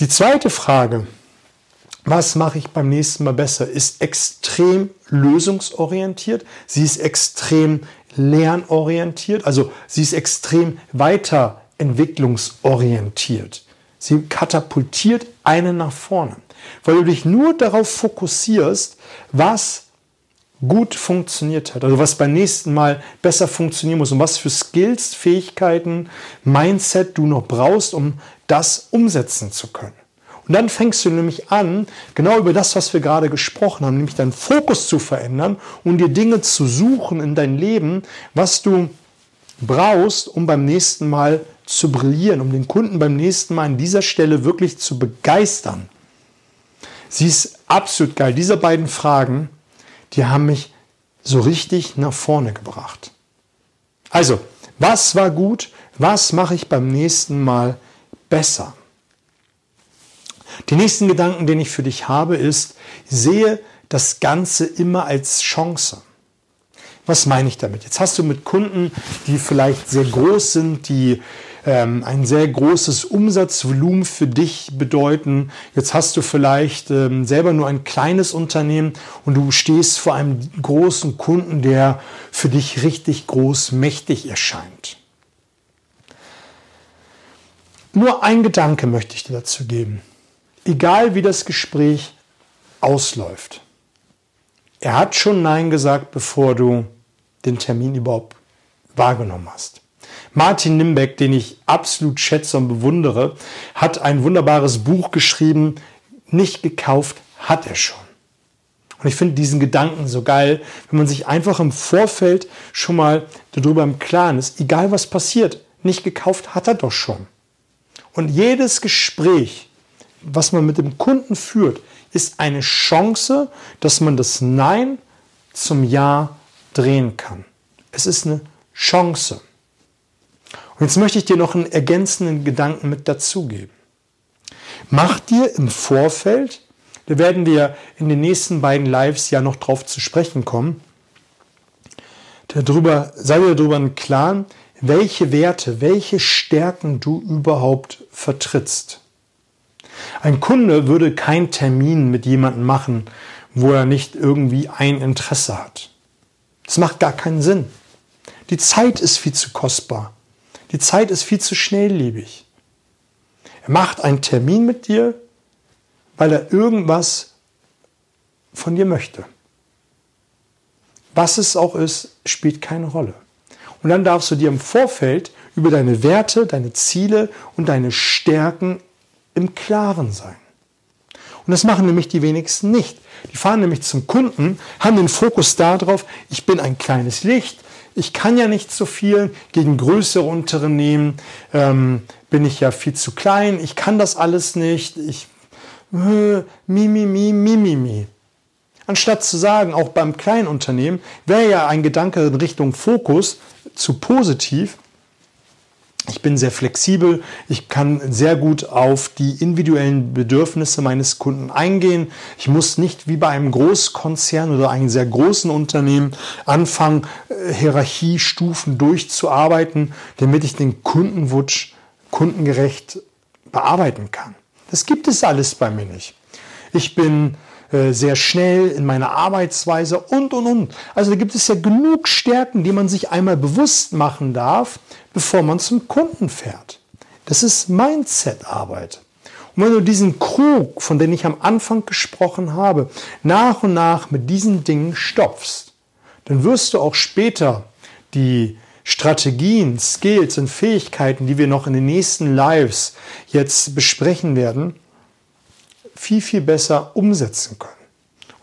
Die zweite Frage, was mache ich beim nächsten Mal besser, ist extrem lösungsorientiert. Sie ist extrem lernorientiert, also sie ist extrem weiterentwicklungsorientiert. Sie katapultiert einen nach vorne, weil du dich nur darauf fokussierst, was gut funktioniert hat, also was beim nächsten Mal besser funktionieren muss und was für Skills, Fähigkeiten, Mindset du noch brauchst, um das umsetzen zu können. Und dann fängst du nämlich an, genau über das, was wir gerade gesprochen haben, nämlich deinen Fokus zu verändern und dir Dinge zu suchen in dein Leben, was du brauchst, um beim nächsten Mal zu brillieren, um den Kunden beim nächsten Mal an dieser Stelle wirklich zu begeistern. Sie ist absolut geil. Diese beiden Fragen die haben mich so richtig nach vorne gebracht. Also, was war gut? Was mache ich beim nächsten Mal besser? Den nächsten Gedanken, den ich für dich habe, ist, sehe das Ganze immer als Chance. Was meine ich damit? Jetzt hast du mit Kunden, die vielleicht sehr groß sind, die ähm, ein sehr großes Umsatzvolumen für dich bedeuten. Jetzt hast du vielleicht ähm, selber nur ein kleines Unternehmen und du stehst vor einem großen Kunden, der für dich richtig groß mächtig erscheint. Nur ein Gedanke möchte ich dir dazu geben. Egal wie das Gespräch ausläuft. Er hat schon Nein gesagt, bevor du den Termin überhaupt wahrgenommen hast. Martin Nimbeck, den ich absolut schätze und bewundere, hat ein wunderbares Buch geschrieben. Nicht gekauft hat er schon. Und ich finde diesen Gedanken so geil, wenn man sich einfach im Vorfeld schon mal darüber im Klaren ist, egal was passiert, nicht gekauft hat er doch schon. Und jedes Gespräch, was man mit dem Kunden führt, ist eine Chance, dass man das Nein zum Ja drehen kann. Es ist eine Chance. Und jetzt möchte ich dir noch einen ergänzenden Gedanken mit dazugeben. Mach dir im Vorfeld, da werden wir in den nächsten beiden Lives ja noch drauf zu sprechen kommen, darüber, sei dir darüber im Klaren, welche Werte, welche Stärken du überhaupt vertrittst. Ein Kunde würde keinen Termin mit jemandem machen, wo er nicht irgendwie ein Interesse hat. Das macht gar keinen Sinn. Die Zeit ist viel zu kostbar. Die Zeit ist viel zu schnelllebig. Er macht einen Termin mit dir, weil er irgendwas von dir möchte. Was es auch ist, spielt keine Rolle. Und dann darfst du dir im Vorfeld über deine Werte, deine Ziele und deine Stärken im Klaren sein. Und das machen nämlich die wenigsten nicht. Die fahren nämlich zum Kunden, haben den Fokus darauf, ich bin ein kleines Licht, ich kann ja nicht so viel, gegen größere Unternehmen ähm, bin ich ja viel zu klein, ich kann das alles nicht, ich äh, mi, mi, mi, mi, mi, mi. Anstatt zu sagen, auch beim kleinen Unternehmen, wäre ja ein Gedanke in Richtung Fokus zu positiv, ich bin sehr flexibel, ich kann sehr gut auf die individuellen Bedürfnisse meines Kunden eingehen. Ich muss nicht wie bei einem Großkonzern oder einem sehr großen Unternehmen anfangen, äh, Hierarchiestufen durchzuarbeiten, damit ich den Kundenwunsch kundengerecht bearbeiten kann. Das gibt es alles bei mir nicht. Ich bin äh, sehr schnell in meiner Arbeitsweise und, und, und. Also da gibt es ja genug Stärken, die man sich einmal bewusst machen darf, bevor man zum Kunden fährt. Das ist Mindset-Arbeit. Und wenn du diesen Krug, von dem ich am Anfang gesprochen habe, nach und nach mit diesen Dingen stopfst, dann wirst du auch später die Strategien, Skills und Fähigkeiten, die wir noch in den nächsten Lives jetzt besprechen werden, viel, viel besser umsetzen können.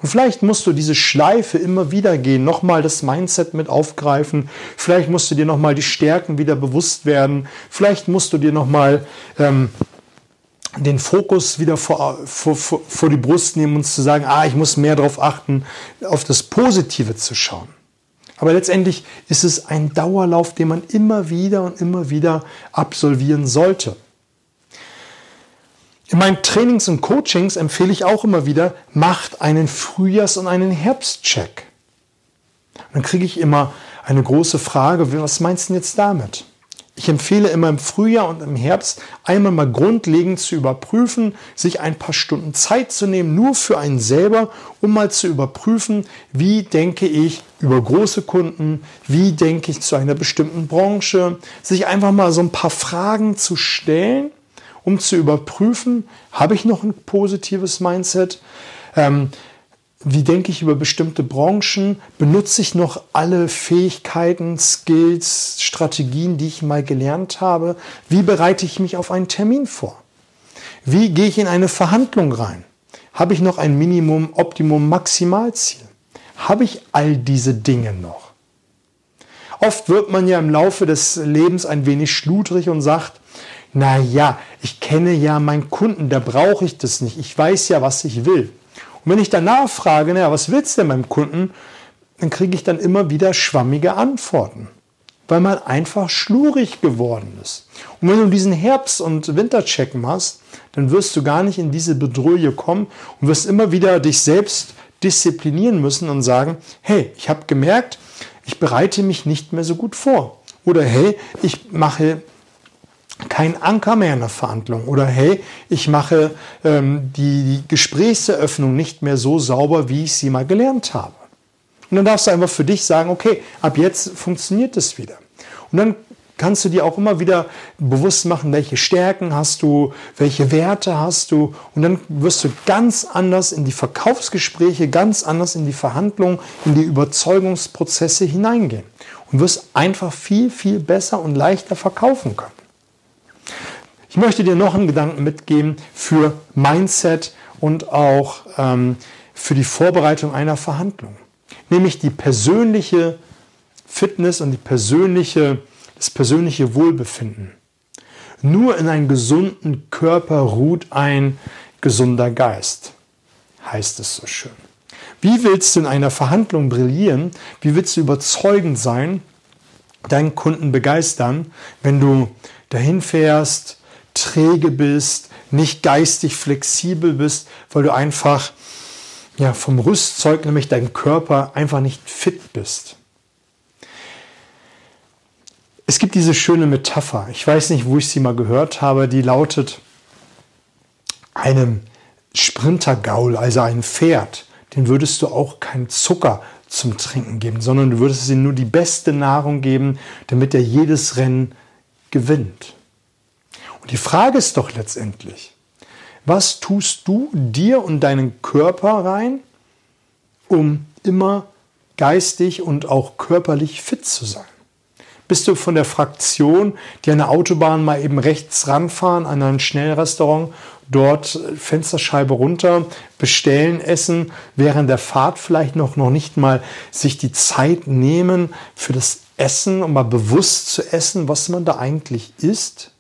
Und vielleicht musst du diese Schleife immer wieder gehen, nochmal das Mindset mit aufgreifen. Vielleicht musst du dir nochmal die Stärken wieder bewusst werden. Vielleicht musst du dir nochmal ähm, den Fokus wieder vor, vor, vor, die Brust nehmen und zu sagen, ah, ich muss mehr darauf achten, auf das Positive zu schauen. Aber letztendlich ist es ein Dauerlauf, den man immer wieder und immer wieder absolvieren sollte. In meinen Trainings und Coachings empfehle ich auch immer wieder, macht einen Frühjahrs- und einen Herbstcheck. Dann kriege ich immer eine große Frage, was meinst du denn jetzt damit? Ich empfehle immer im Frühjahr und im Herbst einmal mal grundlegend zu überprüfen, sich ein paar Stunden Zeit zu nehmen, nur für einen selber, um mal zu überprüfen, wie denke ich über große Kunden, wie denke ich zu einer bestimmten Branche, sich einfach mal so ein paar Fragen zu stellen, um zu überprüfen, habe ich noch ein positives Mindset? Ähm, wie denke ich über bestimmte Branchen? Benutze ich noch alle Fähigkeiten, Skills, Strategien, die ich mal gelernt habe? Wie bereite ich mich auf einen Termin vor? Wie gehe ich in eine Verhandlung rein? Habe ich noch ein Minimum, Optimum, Maximalziel? Habe ich all diese Dinge noch? Oft wird man ja im Laufe des Lebens ein wenig schludrig und sagt, na ja, ich kenne ja meinen Kunden, da brauche ich das nicht. Ich weiß ja, was ich will. Und wenn ich danach frage, naja, was willst du denn beim Kunden, dann kriege ich dann immer wieder schwammige Antworten, weil man einfach schlurig geworden ist. Und wenn du diesen Herbst- und Wintercheck machst, dann wirst du gar nicht in diese Bedrohung kommen und wirst immer wieder dich selbst disziplinieren müssen und sagen, hey, ich habe gemerkt, ich bereite mich nicht mehr so gut vor. Oder hey, ich mache kein Anker mehr in der Verhandlung. Oder hey, ich mache ähm, die Gesprächseröffnung nicht mehr so sauber, wie ich sie mal gelernt habe. Und dann darfst du einfach für dich sagen, okay, ab jetzt funktioniert es wieder. Und dann kannst du dir auch immer wieder bewusst machen, welche Stärken hast du, welche Werte hast du. Und dann wirst du ganz anders in die Verkaufsgespräche, ganz anders in die Verhandlungen, in die Überzeugungsprozesse hineingehen. Und wirst einfach viel, viel besser und leichter verkaufen können. Ich möchte dir noch einen Gedanken mitgeben für Mindset und auch ähm, für die Vorbereitung einer Verhandlung. Nämlich die persönliche Fitness und die persönliche, das persönliche Wohlbefinden. Nur in einem gesunden Körper ruht ein gesunder Geist, heißt es so schön. Wie willst du in einer Verhandlung brillieren? Wie willst du überzeugend sein, deinen Kunden begeistern, wenn du dahin fährst, träge bist, nicht geistig flexibel bist, weil du einfach ja, vom Rüstzeug, nämlich dein Körper, einfach nicht fit bist. Es gibt diese schöne Metapher, ich weiß nicht, wo ich sie mal gehört habe, die lautet, einem Sprintergaul, also ein Pferd, den würdest du auch keinen Zucker zum Trinken geben, sondern du würdest ihm nur die beste Nahrung geben, damit er jedes Rennen gewinnt. Die Frage ist doch letztendlich, was tust du dir und deinen Körper rein, um immer geistig und auch körperlich fit zu sein? Bist du von der Fraktion, die an der Autobahn mal eben rechts ranfahren, an ein Schnellrestaurant, dort Fensterscheibe runter, bestellen, essen, während der Fahrt vielleicht noch, noch nicht mal sich die Zeit nehmen für das Essen, um mal bewusst zu essen, was man da eigentlich isst?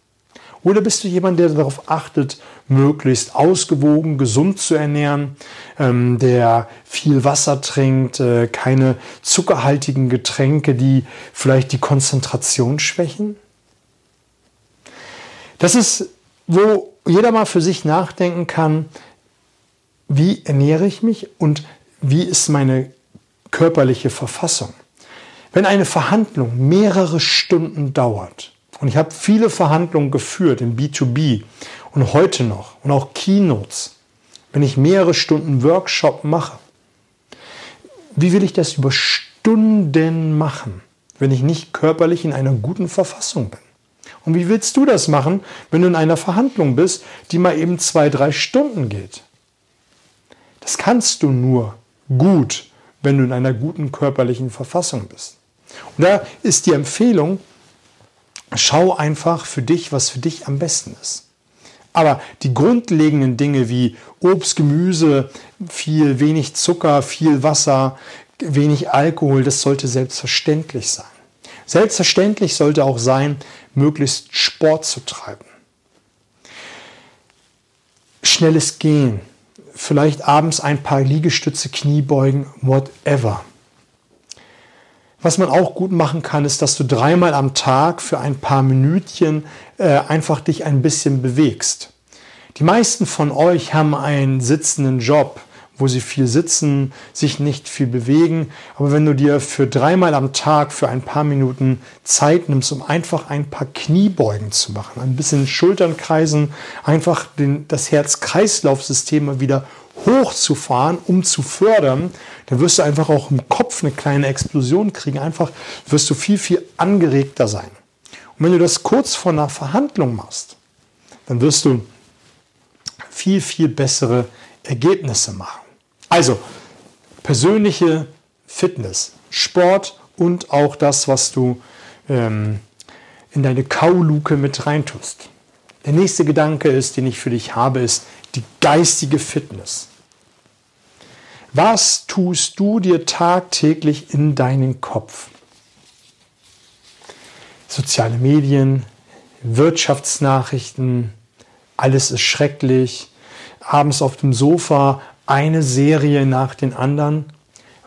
Oder bist du jemand, der darauf achtet, möglichst ausgewogen, gesund zu ernähren, ähm, der viel Wasser trinkt, äh, keine zuckerhaltigen Getränke, die vielleicht die Konzentration schwächen? Das ist, wo jeder mal für sich nachdenken kann, wie ernähre ich mich und wie ist meine körperliche Verfassung. Wenn eine Verhandlung mehrere Stunden dauert, und ich habe viele Verhandlungen geführt im B2B und heute noch und auch Keynotes, wenn ich mehrere Stunden Workshop mache. Wie will ich das über Stunden machen, wenn ich nicht körperlich in einer guten Verfassung bin? Und wie willst du das machen, wenn du in einer Verhandlung bist, die mal eben zwei, drei Stunden geht? Das kannst du nur gut, wenn du in einer guten körperlichen Verfassung bist. Und da ist die Empfehlung, schau einfach für dich, was für dich am besten ist. Aber die grundlegenden Dinge wie Obst, Gemüse, viel, wenig Zucker, viel Wasser, wenig Alkohol, das sollte selbstverständlich sein. Selbstverständlich sollte auch sein, möglichst Sport zu treiben. Schnelles Gehen, vielleicht abends ein paar Liegestütze, Kniebeugen, whatever. Was man auch gut machen kann, ist, dass du dreimal am Tag für ein paar Minütchen äh, einfach dich ein bisschen bewegst. Die meisten von euch haben einen sitzenden Job, wo sie viel sitzen, sich nicht viel bewegen. Aber wenn du dir für dreimal am Tag für ein paar Minuten Zeit nimmst, um einfach ein paar Kniebeugen zu machen, ein bisschen Schultern kreisen, einfach den, das Herz-Kreislauf-System wieder hochzufahren, um zu fördern, dann wirst du einfach auch im Kopf eine kleine Explosion kriegen. Einfach wirst du viel, viel angeregter sein. Und wenn du das kurz vor einer Verhandlung machst, dann wirst du viel, viel bessere Ergebnisse machen. Also persönliche Fitness, Sport und auch das, was du ähm, in deine Kauluke mit reintust. Der nächste Gedanke ist, den ich für dich habe, ist die geistige Fitness. Was tust du dir tagtäglich in deinen Kopf? Soziale Medien, Wirtschaftsnachrichten, alles ist schrecklich, abends auf dem Sofa eine Serie nach den anderen.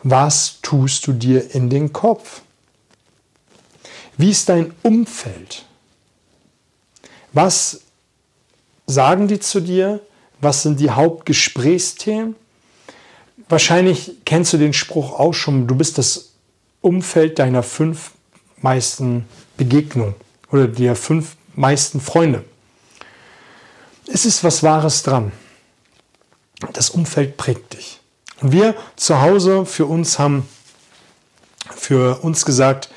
Was tust du dir in den Kopf? Wie ist dein Umfeld? Was sagen die zu dir? Was sind die Hauptgesprächsthemen? Wahrscheinlich kennst du den Spruch auch schon, du bist das Umfeld deiner fünf meisten Begegnungen oder der fünf meisten Freunde. Es ist was Wahres dran. Das Umfeld prägt dich. Und wir zu Hause für uns haben für uns gesagt,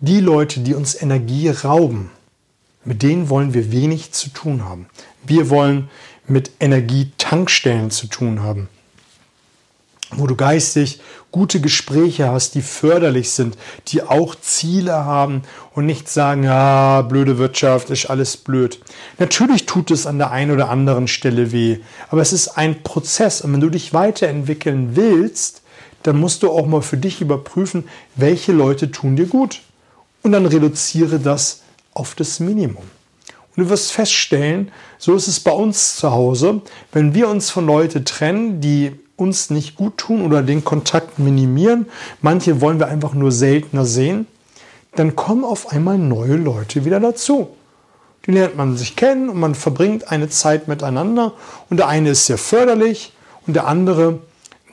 die Leute, die uns Energie rauben, mit denen wollen wir wenig zu tun haben. Wir wollen mit Energietankstellen zu tun haben wo du geistig gute Gespräche hast, die förderlich sind, die auch Ziele haben und nicht sagen, ja, blöde Wirtschaft, ist alles blöd. Natürlich tut es an der einen oder anderen Stelle weh, aber es ist ein Prozess und wenn du dich weiterentwickeln willst, dann musst du auch mal für dich überprüfen, welche Leute tun dir gut und dann reduziere das auf das Minimum. Und du wirst feststellen, so ist es bei uns zu Hause, wenn wir uns von Leuten trennen, die uns nicht gut tun oder den Kontakt minimieren, manche wollen wir einfach nur seltener sehen, dann kommen auf einmal neue Leute wieder dazu. Die lernt man sich kennen und man verbringt eine Zeit miteinander und der eine ist sehr förderlich und der andere,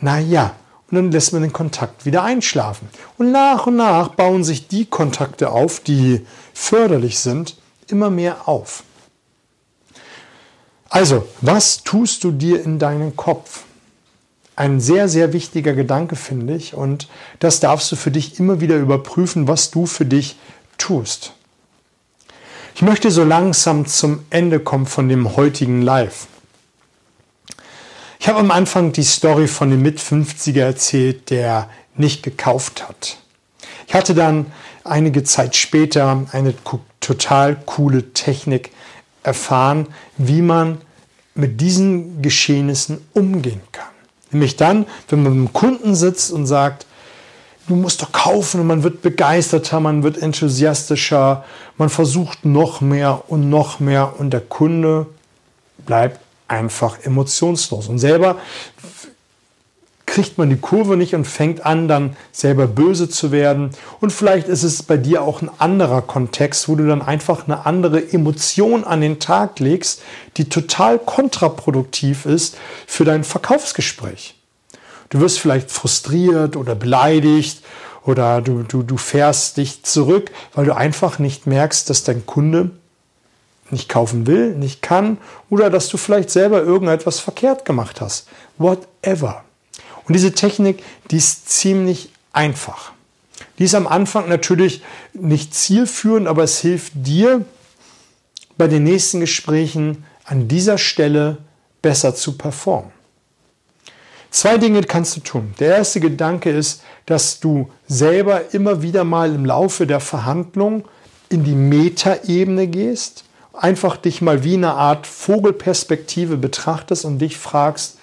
naja, und dann lässt man den Kontakt wieder einschlafen. Und nach und nach bauen sich die Kontakte auf, die förderlich sind, immer mehr auf. Also, was tust du dir in deinen Kopf? Ein sehr, sehr wichtiger Gedanke, finde ich. Und das darfst du für dich immer wieder überprüfen, was du für dich tust. Ich möchte so langsam zum Ende kommen von dem heutigen Live. Ich habe am Anfang die Story von dem Mit-50er erzählt, der nicht gekauft hat. Ich hatte dann einige Zeit später eine total coole Technik erfahren, wie man mit diesen Geschehnissen umgehen kann. Nämlich dann, wenn man mit dem Kunden sitzt und sagt, du musst doch kaufen und man wird begeisterter, man wird enthusiastischer, man versucht noch mehr und noch mehr und der Kunde bleibt einfach emotionslos. Und selber kriegt man die Kurve nicht und fängt an, dann selber böse zu werden. Und vielleicht ist es bei dir auch ein anderer Kontext, wo du dann einfach eine andere Emotion an den Tag legst, die total kontraproduktiv ist für dein Verkaufsgespräch. Du wirst vielleicht frustriert oder beleidigt oder du, du, du fährst dich zurück, weil du einfach nicht merkst, dass dein Kunde nicht kaufen will, nicht kann oder dass du vielleicht selber irgendetwas verkehrt gemacht hast. Whatever. Und diese Technik, die ist ziemlich einfach. Die ist am Anfang natürlich nicht zielführend, aber es hilft dir bei den nächsten Gesprächen an dieser Stelle besser zu performen. Zwei Dinge kannst du tun. Der erste Gedanke ist, dass du selber immer wieder mal im Laufe der Verhandlung in die Metaebene gehst, einfach dich mal wie eine Art Vogelperspektive betrachtest und dich fragst,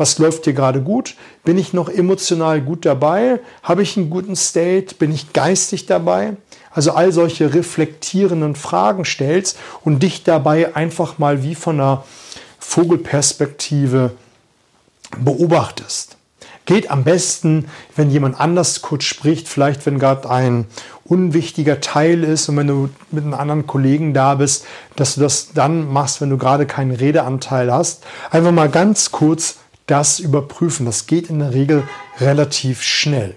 was läuft hier gerade gut? Bin ich noch emotional gut dabei? Habe ich einen guten State? Bin ich geistig dabei? Also all solche reflektierenden Fragen stellst und dich dabei einfach mal wie von einer Vogelperspektive beobachtest. Geht am besten, wenn jemand anders kurz spricht, vielleicht wenn gerade ein unwichtiger Teil ist und wenn du mit einem anderen Kollegen da bist, dass du das dann machst, wenn du gerade keinen Redeanteil hast. Einfach mal ganz kurz das überprüfen. Das geht in der Regel relativ schnell.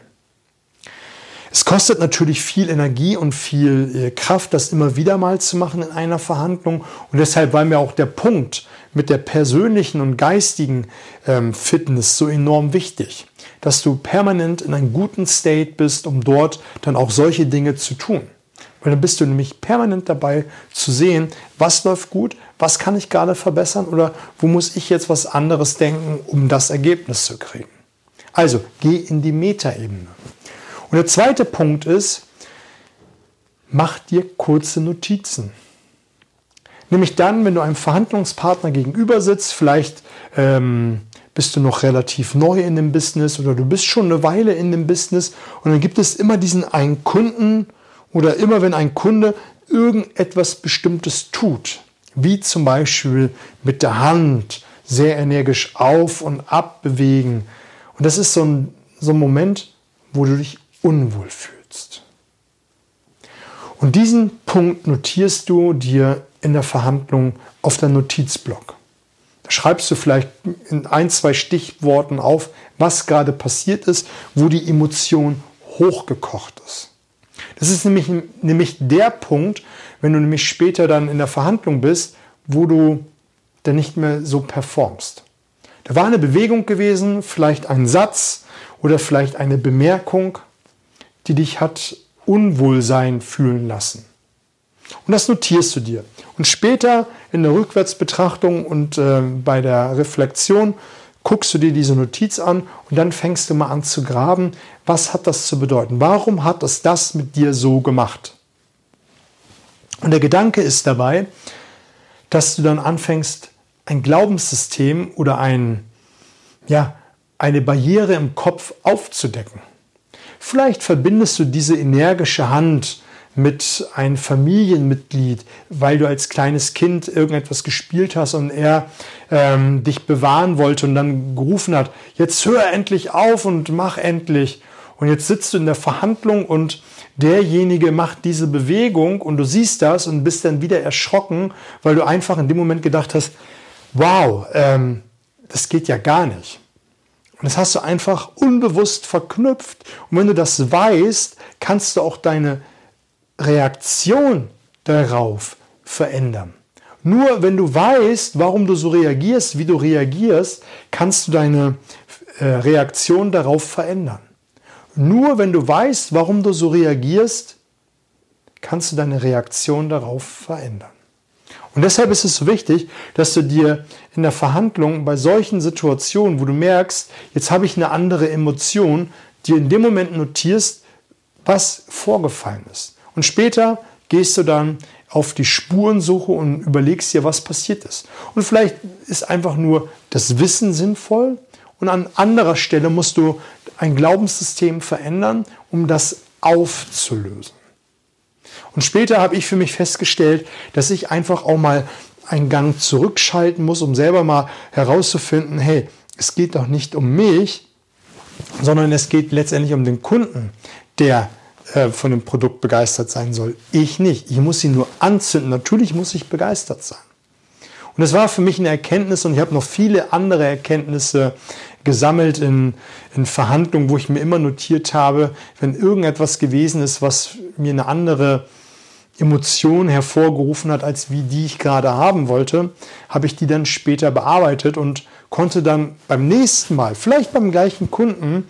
Es kostet natürlich viel Energie und viel äh, Kraft, das immer wieder mal zu machen in einer Verhandlung. Und deshalb war mir auch der Punkt mit der persönlichen und geistigen ähm, Fitness so enorm wichtig, dass du permanent in einem guten State bist, um dort dann auch solche Dinge zu tun. Weil dann bist du nämlich permanent dabei zu sehen, was läuft gut, was kann ich gerade verbessern oder wo muss ich jetzt was anderes denken, um das Ergebnis zu kriegen. Also geh in die Metaebene. Und der zweite Punkt ist, mach dir kurze Notizen. Nämlich dann, wenn du einem Verhandlungspartner gegenüber sitzt, vielleicht ähm, bist du noch relativ neu in dem Business oder du bist schon eine Weile in dem Business und dann gibt es immer diesen einen Kunden oder immer wenn ein Kunde irgendetwas Bestimmtes tut, wie zum Beispiel mit der Hand sehr energisch auf und ab bewegen. Und das ist so ein, so ein Moment, wo du dich unwohl fühlst. Und diesen Punkt notierst du dir in der Verhandlung auf dein Notizblock. Da schreibst du vielleicht in ein, zwei Stichworten auf, was gerade passiert ist, wo die Emotion hochgekocht ist. Das ist nämlich, nämlich der Punkt, wenn du nämlich später dann in der Verhandlung bist, wo du dann nicht mehr so performst. Da war eine Bewegung gewesen, vielleicht ein Satz oder vielleicht eine Bemerkung, die dich hat Unwohlsein fühlen lassen. Und das notierst du dir. Und später in der Rückwärtsbetrachtung und äh, bei der Reflexion guckst du dir diese Notiz an und dann fängst du mal an zu graben, was hat das zu bedeuten? Warum hat es das mit dir so gemacht? Und der Gedanke ist dabei, dass du dann anfängst, ein Glaubenssystem oder ein, ja, eine Barriere im Kopf aufzudecken. Vielleicht verbindest du diese energische Hand mit einem Familienmitglied, weil du als kleines Kind irgendetwas gespielt hast und er ähm, dich bewahren wollte und dann gerufen hat, jetzt hör endlich auf und mach endlich. Und jetzt sitzt du in der Verhandlung und derjenige macht diese Bewegung und du siehst das und bist dann wieder erschrocken, weil du einfach in dem Moment gedacht hast, wow, ähm, das geht ja gar nicht. Und das hast du einfach unbewusst verknüpft. Und wenn du das weißt, kannst du auch deine Reaktion darauf verändern. Nur wenn du weißt, warum du so reagierst, wie du reagierst, kannst du deine äh, Reaktion darauf verändern. Nur wenn du weißt, warum du so reagierst, kannst du deine Reaktion darauf verändern. Und deshalb ist es so wichtig, dass du dir in der Verhandlung bei solchen Situationen, wo du merkst, jetzt habe ich eine andere Emotion, dir in dem Moment notierst, was vorgefallen ist. Und später gehst du dann auf die Spurensuche und überlegst dir, was passiert ist. Und vielleicht ist einfach nur das Wissen sinnvoll und an anderer Stelle musst du ein Glaubenssystem verändern, um das aufzulösen. Und später habe ich für mich festgestellt, dass ich einfach auch mal einen Gang zurückschalten muss, um selber mal herauszufinden, hey, es geht doch nicht um mich, sondern es geht letztendlich um den Kunden, der äh, von dem Produkt begeistert sein soll. Ich nicht. Ich muss ihn nur anzünden. Natürlich muss ich begeistert sein. Und das war für mich eine Erkenntnis und ich habe noch viele andere Erkenntnisse gesammelt in, in Verhandlungen, wo ich mir immer notiert habe, wenn irgendetwas gewesen ist, was mir eine andere Emotion hervorgerufen hat, als wie die ich gerade haben wollte, habe ich die dann später bearbeitet und konnte dann beim nächsten Mal, vielleicht beim gleichen Kunden,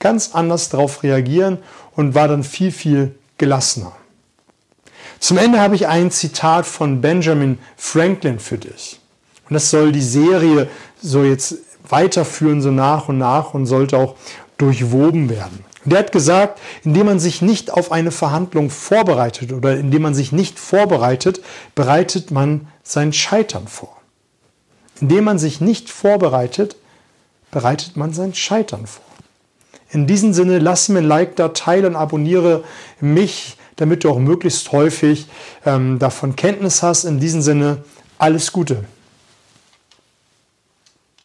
ganz anders darauf reagieren und war dann viel, viel gelassener. Zum Ende habe ich ein Zitat von Benjamin Franklin für dich. Und das soll die Serie so jetzt weiterführen, so nach und nach und sollte auch durchwoben werden. Der hat gesagt, indem man sich nicht auf eine Verhandlung vorbereitet oder indem man sich nicht vorbereitet, bereitet man sein Scheitern vor. Indem man sich nicht vorbereitet, bereitet man sein Scheitern vor. In diesem Sinne, lass mir ein Like da, teile und abonniere mich, damit du auch möglichst häufig ähm, davon Kenntnis hast. In diesem Sinne, alles Gute.